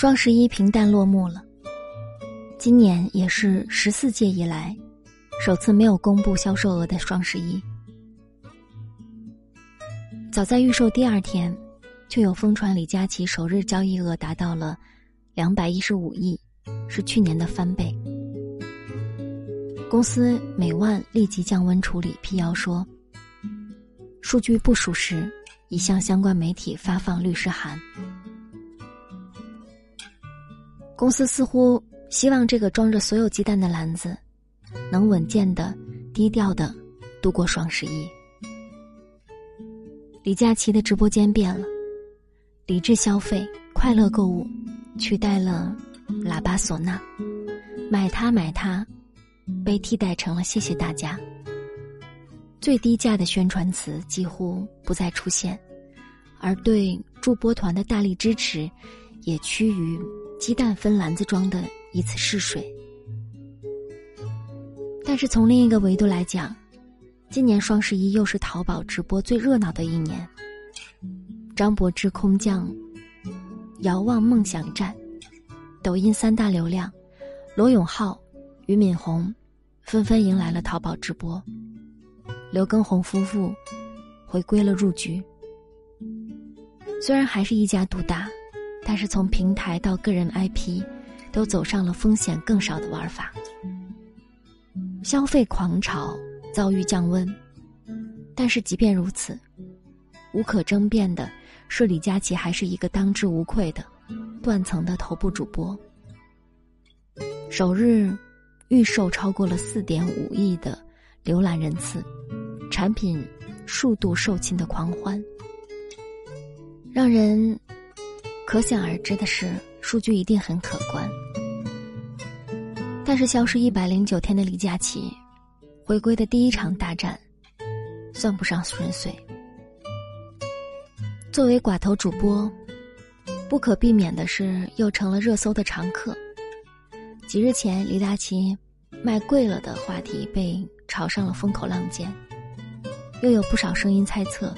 双十一平淡落幕了。今年也是十四届以来，首次没有公布销售额的双十一。早在预售第二天，就有疯传李佳琦首日交易额达到了两百一十五亿，是去年的翻倍。公司美万立即降温处理，辟谣说数据不属实，已向相关媒体发放律师函。公司似乎希望这个装着所有鸡蛋的篮子，能稳健的、低调的度过双十一。李佳琦的直播间变了，理智消费、快乐购物，取代了喇叭唢呐，买它买它，被替代成了谢谢大家。最低价的宣传词几乎不再出现，而对助播团的大力支持，也趋于鸡蛋分篮子装的一次试水。但是从另一个维度来讲，今年双十一又是淘宝直播最热闹的一年。张柏芝空降《遥望梦想站》，抖音三大流量罗永浩、俞敏洪纷纷迎来了淘宝直播。刘畊宏夫妇回归了入局。虽然还是一家独大，但是从平台到个人 IP，都走上了风险更少的玩法。消费狂潮。遭遇降温，但是即便如此，无可争辩的是，李佳琦还是一个当之无愧的断层的头部主播。首日预售超过了四点五亿的浏览人次，产品数度售罄的狂欢，让人可想而知的是，数据一定很可观。但是消失一百零九天的李佳琦。回归的第一场大战，算不上顺遂。作为寡头主播，不可避免的是又成了热搜的常客。几日前，李佳琦卖贵了的话题被炒上了风口浪尖，又有不少声音猜测，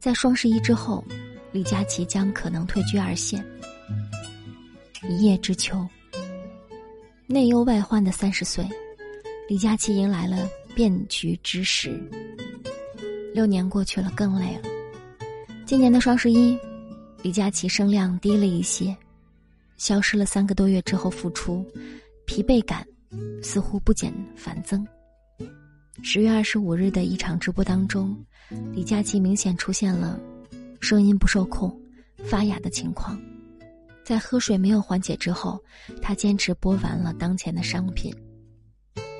在双十一之后，李佳琦将可能退居二线。一叶知秋，内忧外患的三十岁，李佳琦迎来了。变局之时，六年过去了，更累了。今年的双十一，李佳琦声量低了一些，消失了三个多月之后复出，疲惫感似乎不减反增。十月二十五日的一场直播当中，李佳琦明显出现了声音不受控、发哑的情况。在喝水没有缓解之后，他坚持播完了当前的商品。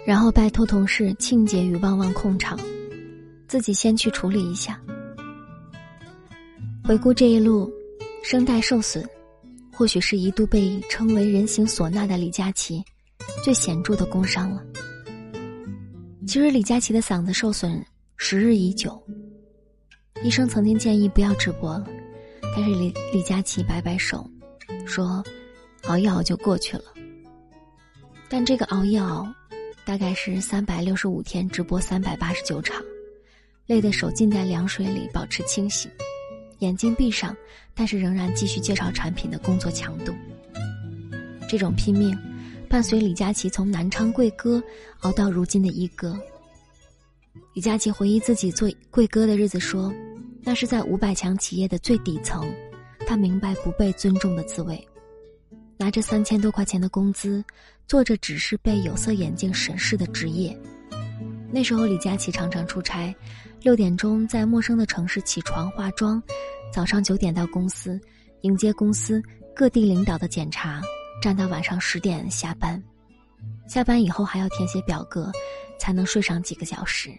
然后拜托同事庆姐与旺旺控场，自己先去处理一下。回顾这一路，声带受损，或许是一度被称为人形唢呐的李佳琦最显著的工伤了。其实李佳琦的嗓子受损时日已久，医生曾经建议不要直播了，但是李李佳琦摆摆手，说熬一熬就过去了。但这个熬一熬。大概是三百六十五天直播三百八十九场，累得手浸在凉水里保持清醒，眼睛闭上，但是仍然继续介绍产品的工作强度。这种拼命，伴随李佳琦从南昌贵哥熬到如今的一哥。李佳琦回忆自己做贵哥的日子说：“那是在五百强企业的最底层，他明白不被尊重的滋味。”拿着三千多块钱的工资，做着只是被有色眼镜审视的职业。那时候，李佳琦常常出差，六点钟在陌生的城市起床化妆，早上九点到公司迎接公司各地领导的检查，站到晚上十点下班。下班以后还要填写表格，才能睡上几个小时，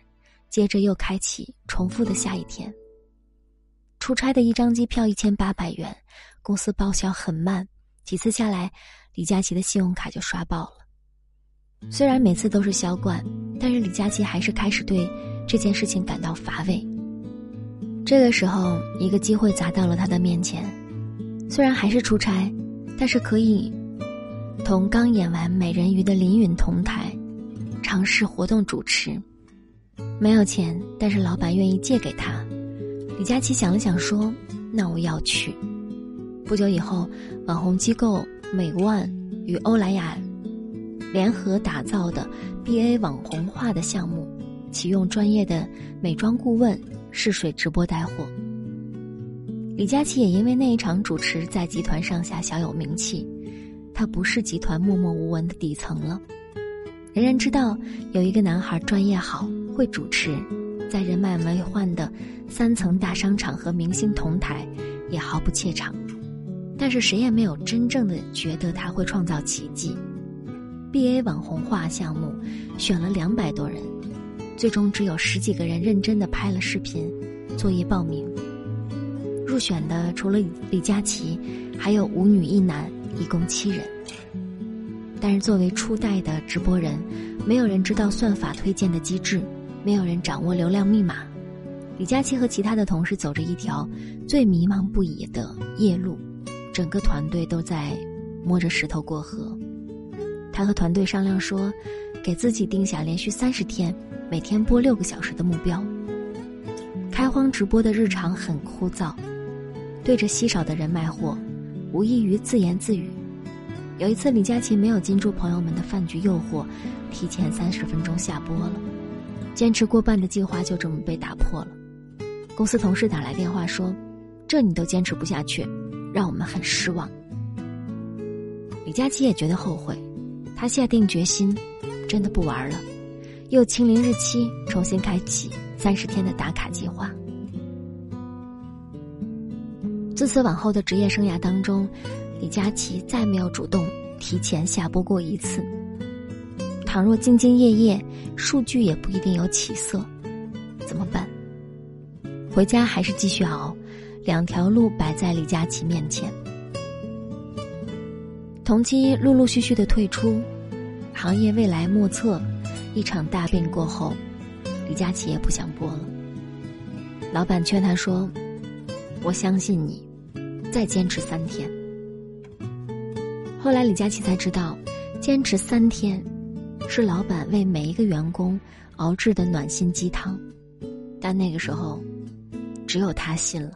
接着又开启重复的下一天。出差的一张机票一千八百元，公司报销很慢。几次下来，李佳琦的信用卡就刷爆了。虽然每次都是销冠，但是李佳琦还是开始对这件事情感到乏味。这个时候，一个机会砸到了他的面前。虽然还是出差，但是可以同刚演完《美人鱼》的林允同台，尝试活动主持。没有钱，但是老板愿意借给他。李佳琦想了想说：“那我要去。”不久以后，网红机构美万与欧莱雅联合打造的 BA 网红化的项目，启用专业的美妆顾问试水直播带货。李佳琦也因为那一场主持，在集团上下小有名气。他不是集团默默无闻的底层了，人人知道有一个男孩专业好，会主持，在人满为患的三层大商场和明星同台，也毫不怯场。但是谁也没有真正的觉得他会创造奇迹。B A 网红化项目选了两百多人，最终只有十几个人认真的拍了视频，作业报名。入选的除了李佳琦，还有五女一男。一共七人，但是作为初代的直播人，没有人知道算法推荐的机制，没有人掌握流量密码。李佳琦和其他的同事走着一条最迷茫不已的夜路，整个团队都在摸着石头过河。他和团队商量说，给自己定下连续三十天，每天播六个小时的目标。开荒直播的日常很枯燥，对着稀少的人卖货。无异于自言自语。有一次，李佳琦没有禁住朋友们的饭局诱惑，提前三十分钟下播了。坚持过半的计划就这么被打破了。公司同事打来电话说：“这你都坚持不下去，让我们很失望。”李佳琦也觉得后悔，他下定决心，真的不玩了，又清零日期，重新开启三十天的打卡计划。自此往后的职业生涯当中，李佳琦再没有主动提前下播过一次。倘若兢兢业业，数据也不一定有起色，怎么办？回家还是继续熬？两条路摆在李佳琦面前。同期陆陆续续的退出，行业未来莫测。一场大病过后，李佳琦也不想播了。老板劝他说：“我相信你。”再坚持三天。后来李佳琦才知道，坚持三天，是老板为每一个员工熬制的暖心鸡汤。但那个时候，只有他信了。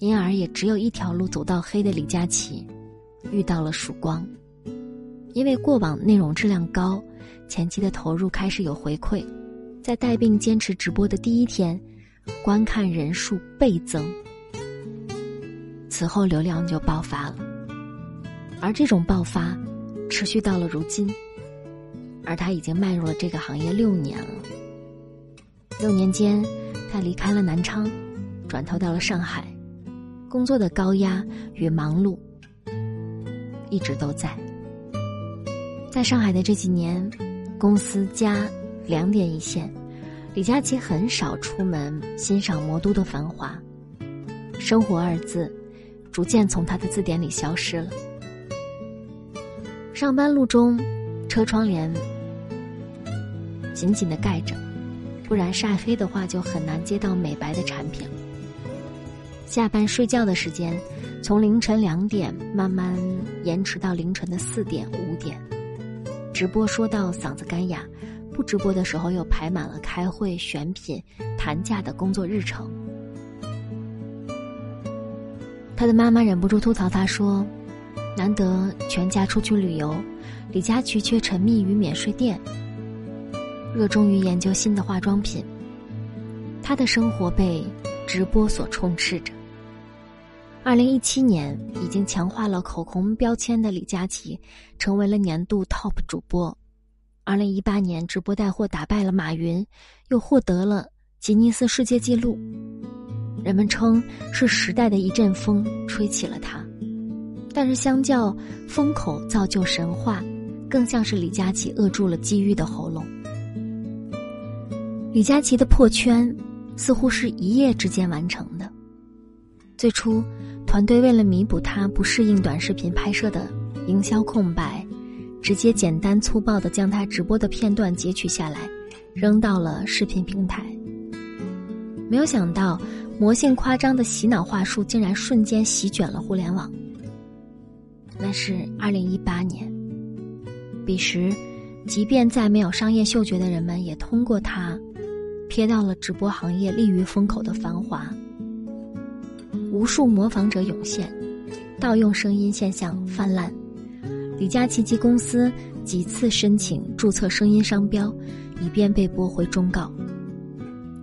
因而也只有一条路走到黑的李佳琦，遇到了曙光。因为过往内容质量高，前期的投入开始有回馈，在带病坚持直播的第一天，观看人数倍增。此后流量就爆发了，而这种爆发持续到了如今，而他已经迈入了这个行业六年了。六年间，他离开了南昌，转投到了上海，工作的高压与忙碌一直都在。在上海的这几年，公司家两点一线，李佳琦很少出门欣赏魔都的繁华，生活二字。逐渐从他的字典里消失了。上班路中，车窗帘紧紧的盖着，不然晒黑的话就很难接到美白的产品了。下班睡觉的时间，从凌晨两点慢慢延迟到凌晨的四点五点。直播说到嗓子干哑，不直播的时候又排满了开会、选品、谈价的工作日程。他的妈妈忍不住吐槽他说：“难得全家出去旅游，李佳琦却沉迷于免税店，热衷于研究新的化妆品。他的生活被直播所充斥着。”二零一七年，已经强化了口红标签的李佳琦，成为了年度 TOP 主播。二零一八年，直播带货打败了马云，又获得了吉尼斯世界纪录。人们称是时代的一阵风吹起了他，但是相较风口造就神话，更像是李佳琦扼住了机遇的喉咙。李佳琦的破圈似乎是一夜之间完成的。最初，团队为了弥补他不适应短视频拍摄的营销空白，直接简单粗暴的将他直播的片段截取下来，扔到了视频平台。没有想到。魔性夸张的洗脑话术竟然瞬间席卷了互联网。那是二零一八年，彼时，即便再没有商业嗅觉的人们，也通过它，瞥到了直播行业立于风口的繁华。无数模仿者涌现，盗用声音现象泛滥。李佳琦及公司几次申请注册声音商标，以便被驳回忠告。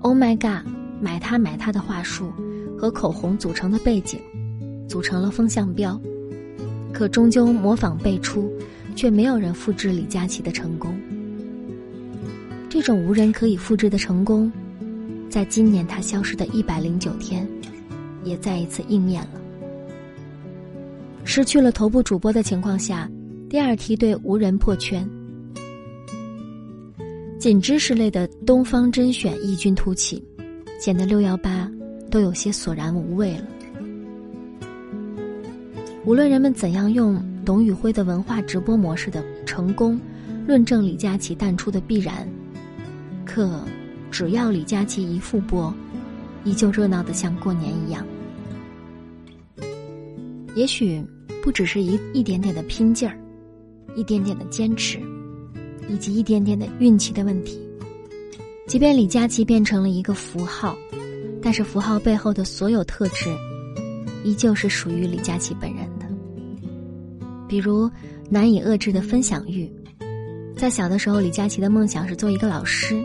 Oh my god，买它买它的话术和口红组成的背景，组成了风向标，可终究模仿辈出，却没有人复制李佳琦的成功。这种无人可以复制的成功，在今年他消失的一百零九天，也再一次应验了。失去了头部主播的情况下，第二梯队无人破圈，仅知识类的东方甄选异军突起，显得六幺八都有些索然无味了。无论人们怎样用董宇辉的文化直播模式的成功，论证李佳琦淡出的必然。可，只要李佳琦一复播，依旧热闹的像过年一样。也许不只是一一点点的拼劲儿，一点点的坚持，以及一点点的运气的问题。即便李佳琦变成了一个符号，但是符号背后的所有特质，依旧是属于李佳琦本人。比如难以遏制的分享欲，在小的时候，李佳琦的梦想是做一个老师。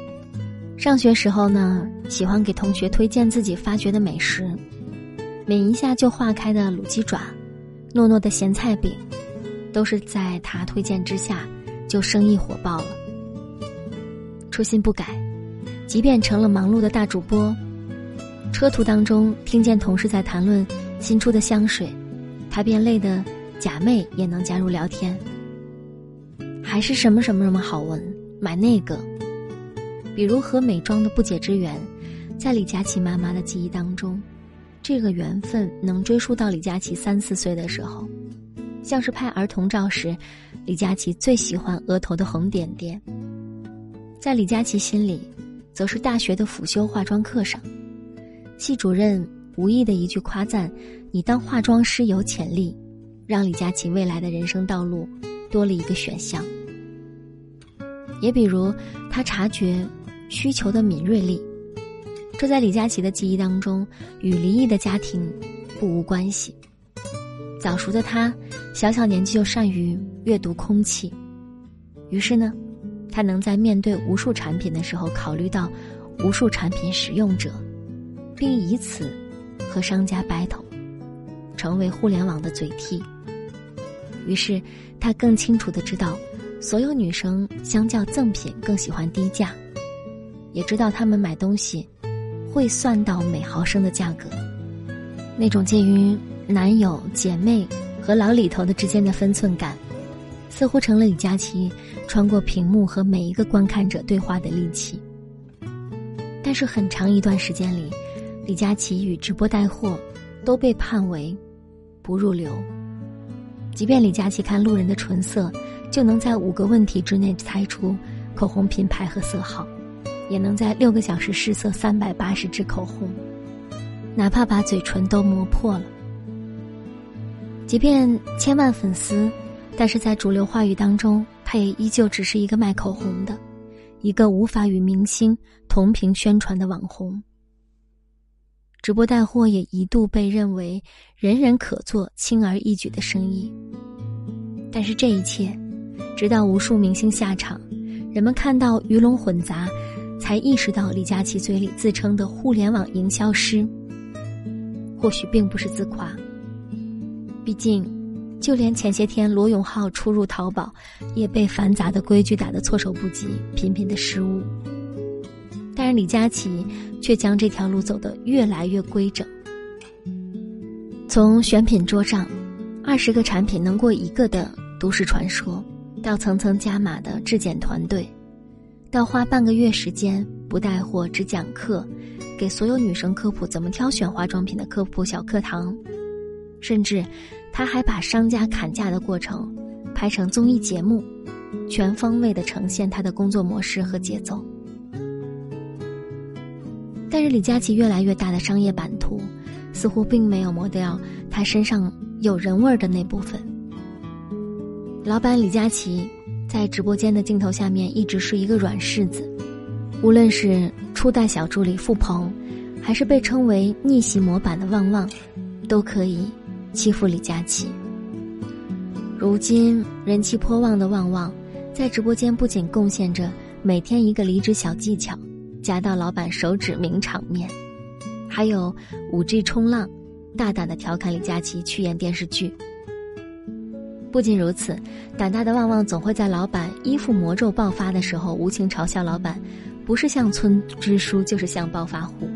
上学时候呢，喜欢给同学推荐自己发掘的美食，抿一下就化开的卤鸡爪，糯糯的咸菜饼，都是在他推荐之下就生意火爆了。初心不改，即便成了忙碌的大主播，车途当中听见同事在谈论新出的香水，他便累得假寐也能加入聊天。还是什么什么什么好闻，买那个。比如和美妆的不解之缘，在李佳琦妈妈的记忆当中，这个缘分能追溯到李佳琦三四岁的时候，像是拍儿童照时，李佳琦最喜欢额头的红点点。在李佳琦心里，则是大学的辅修化妆课上，系主任无意的一句夸赞：“你当化妆师有潜力”，让李佳琦未来的人生道路多了一个选项。也比如，他察觉。需求的敏锐力，这在李佳琦的记忆当中与离异的家庭不无关系。早熟的他，小小年纪就善于阅读空气，于是呢，他能在面对无数产品的时候考虑到无数产品使用者，并以此和商家 battle，成为互联网的嘴替。于是，他更清楚的知道，所有女生相较赠品更喜欢低价。也知道他们买东西会算到每毫升的价格，那种介于男友、姐妹和老李头的之间的分寸感，似乎成了李佳琦穿过屏幕和每一个观看者对话的利器。但是很长一段时间里，李佳琦与直播带货都被判为不入流。即便李佳琦看路人的唇色，就能在五个问题之内猜出口红品牌和色号。也能在六个小时试色三百八十支口红，哪怕把嘴唇都磨破了。即便千万粉丝，但是在主流话语当中，他也依旧只是一个卖口红的，一个无法与明星同频宣传的网红。直播带货也一度被认为人人可做、轻而易举的生意。但是这一切，直到无数明星下场，人们看到鱼龙混杂。才意识到李佳琦嘴里自称的互联网营销师，或许并不是自夸。毕竟，就连前些天罗永浩出入淘宝，也被繁杂的规矩打得措手不及，频频的失误。但是李佳琦却将这条路走得越来越规整。从选品桌上，二十个产品能过一个的都市传说，到层层加码的质检团队。到花半个月时间不带货只讲课，给所有女生科普怎么挑选化妆品的科普小课堂，甚至他还把商家砍价的过程拍成综艺节目，全方位的呈现他的工作模式和节奏。但是李佳琦越来越大的商业版图，似乎并没有磨掉他身上有人味儿的那部分。老板李佳琦。在直播间的镜头下面，一直是一个软柿子。无论是初代小助理付鹏，还是被称为逆袭模板的旺旺，都可以欺负李佳琦。如今人气颇旺的旺旺，在直播间不仅贡献着每天一个离职小技巧，夹到老板手指名场面，还有五 G 冲浪，大胆的调侃李佳琦去演电视剧。不仅如此，胆大的旺旺总会在老板衣服魔咒爆发的时候，无情嘲笑老板，不是像村支书，就是像暴发户。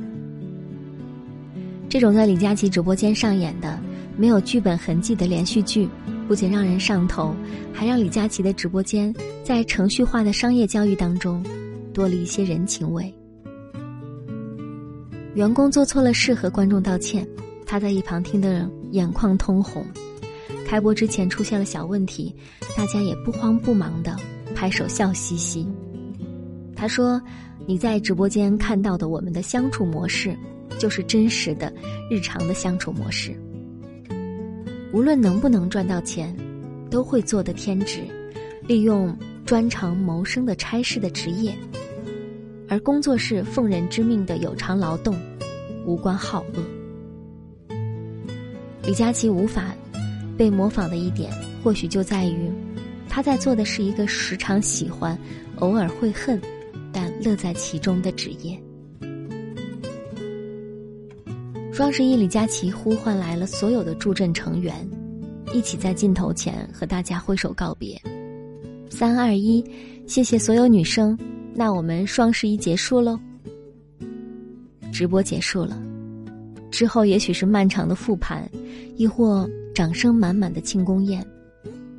这种在李佳琦直播间上演的没有剧本痕迹的连续剧。不仅让人上头，还让李佳琦的直播间在程序化的商业交易当中多了一些人情味。员工做错了事和观众道歉，他在一旁听得眼眶通红。开播之前出现了小问题，大家也不慌不忙的拍手笑嘻嘻。他说：“你在直播间看到的我们的相处模式，就是真实的日常的相处模式。”无论能不能赚到钱，都会做的天职，利用专长谋生的差事的职业，而工作是奉人之命的有偿劳动，无关好恶。李佳琦无法被模仿的一点，或许就在于他在做的是一个时常喜欢、偶尔会恨，但乐在其中的职业。双十一，李佳琦呼唤来了所有的助阵成员，一起在镜头前和大家挥手告别。三二一，谢谢所有女生，那我们双十一结束喽。直播结束了，之后也许是漫长的复盘，亦或掌声满满的庆功宴，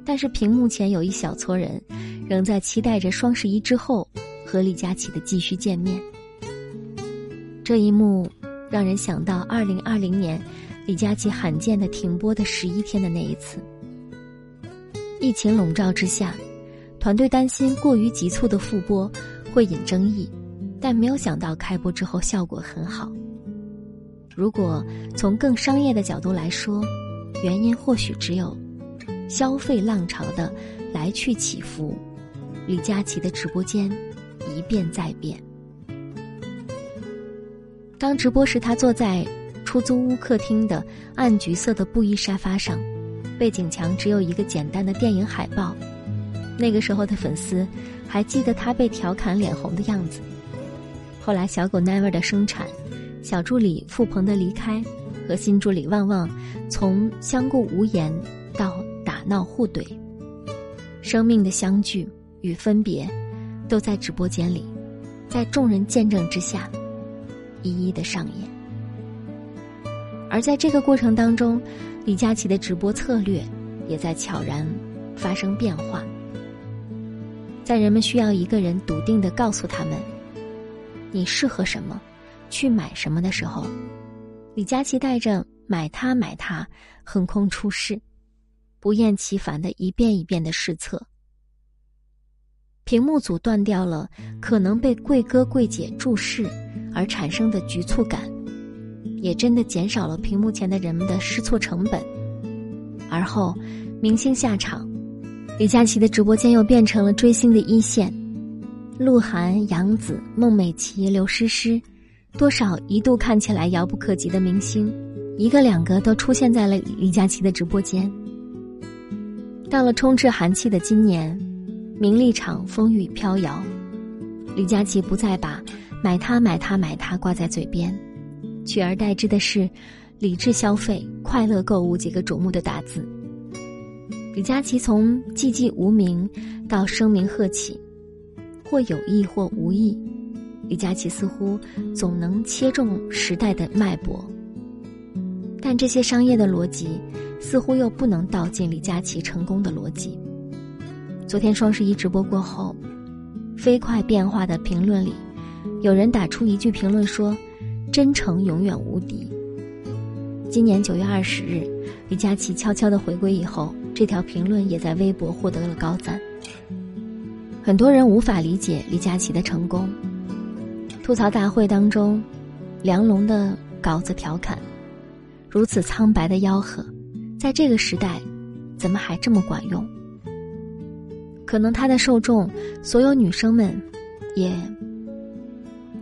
但是屏幕前有一小撮人，仍在期待着双十一之后和李佳琦的继续见面。这一幕。让人想到二零二零年，李佳琦罕见的停播的十一天的那一次。疫情笼罩之下，团队担心过于急促的复播会引争议，但没有想到开播之后效果很好。如果从更商业的角度来说，原因或许只有消费浪潮的来去起伏，李佳琦的直播间一变再变。当直播时，他坐在出租屋客厅的暗橘色的布艺沙发上，背景墙只有一个简单的电影海报。那个时候的粉丝还记得他被调侃脸红的样子。后来，小狗 Never 的生产，小助理付鹏的离开，和新助理旺旺从相顾无言到打闹互怼，生命的相聚与分别，都在直播间里，在众人见证之下。一一的上演，而在这个过程当中，李佳琦的直播策略也在悄然发生变化。在人们需要一个人笃定的告诉他们，你适合什么，去买什么的时候，李佳琦带着“买它买它”横空出世，不厌其烦的一遍一遍的试测。屏幕组断掉了可能被贵哥贵姐注视。而产生的局促感，也真的减少了屏幕前的人们的试错成本。而后，明星下场，李佳琦的直播间又变成了追星的一线。鹿晗、杨紫、孟美岐、刘诗诗，多少一度看起来遥不可及的明星，一个两个都出现在了李佳琦的直播间。到了充斥寒气的今年，名利场风雨飘摇，李佳琦不再把。买它，买它，买它，挂在嘴边，取而代之的是“理智消费、快乐购物”几个瞩目的大字。李佳琦从寂寂无名到声名鹤起，或有意或无意，李佳琦似乎总能切中时代的脉搏。但这些商业的逻辑，似乎又不能道尽李佳琦成功的逻辑。昨天双十一直播过后，飞快变化的评论里。有人打出一句评论说：“真诚永远无敌。”今年九月二十日，李佳琦悄悄的回归以后，这条评论也在微博获得了高赞。很多人无法理解李佳琦的成功。吐槽大会当中，梁龙的稿子调侃：“如此苍白的吆喝，在这个时代，怎么还这么管用？”可能他的受众，所有女生们，也。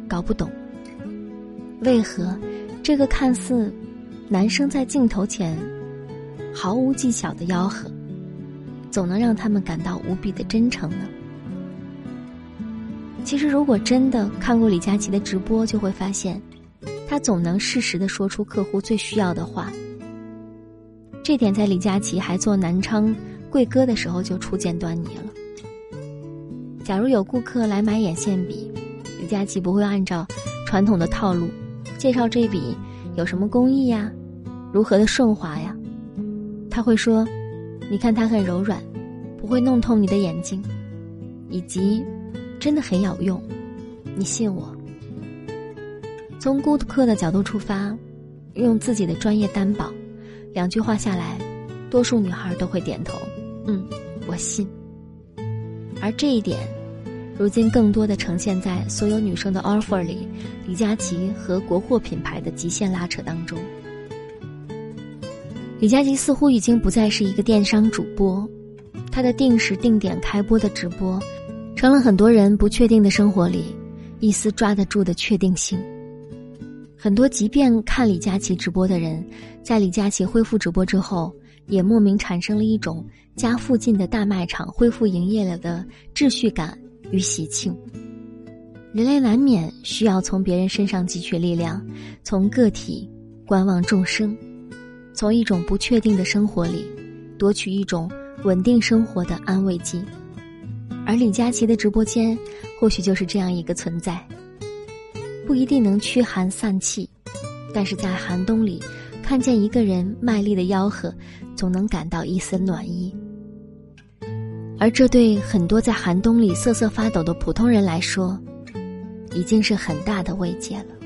搞不懂，为何这个看似男生在镜头前毫无技巧的吆喝，总能让他们感到无比的真诚呢？其实，如果真的看过李佳琦的直播，就会发现，他总能适时的说出客户最需要的话。这点在李佳琦还做南昌贵哥的时候就初见端倪了。假如有顾客来买眼线笔，李佳琦不会按照传统的套路介绍这笔有什么工艺呀，如何的顺滑呀，他会说：“你看它很柔软，不会弄痛你的眼睛，以及真的很有用，你信我。”从顾客的角度出发，用自己的专业担保。两句话下来，多数女孩都会点头，嗯，我信。而这一点，如今更多的呈现在所有女生的 offer 里，李佳琦和国货品牌的极限拉扯当中。李佳琦似乎已经不再是一个电商主播，他的定时定点开播的直播，成了很多人不确定的生活里一丝抓得住的确定性。很多即便看李佳琦直播的人，在李佳琦恢复直播之后，也莫名产生了一种家附近的大卖场恢复营业了的秩序感与喜庆。人类难免需要从别人身上汲取力量，从个体观望众生，从一种不确定的生活里夺取一种稳定生活的安慰剂。而李佳琦的直播间，或许就是这样一个存在。不一定能驱寒散气，但是在寒冬里，看见一个人卖力的吆喝，总能感到一丝暖意。而这对很多在寒冬里瑟瑟发抖的普通人来说，已经是很大的慰藉了。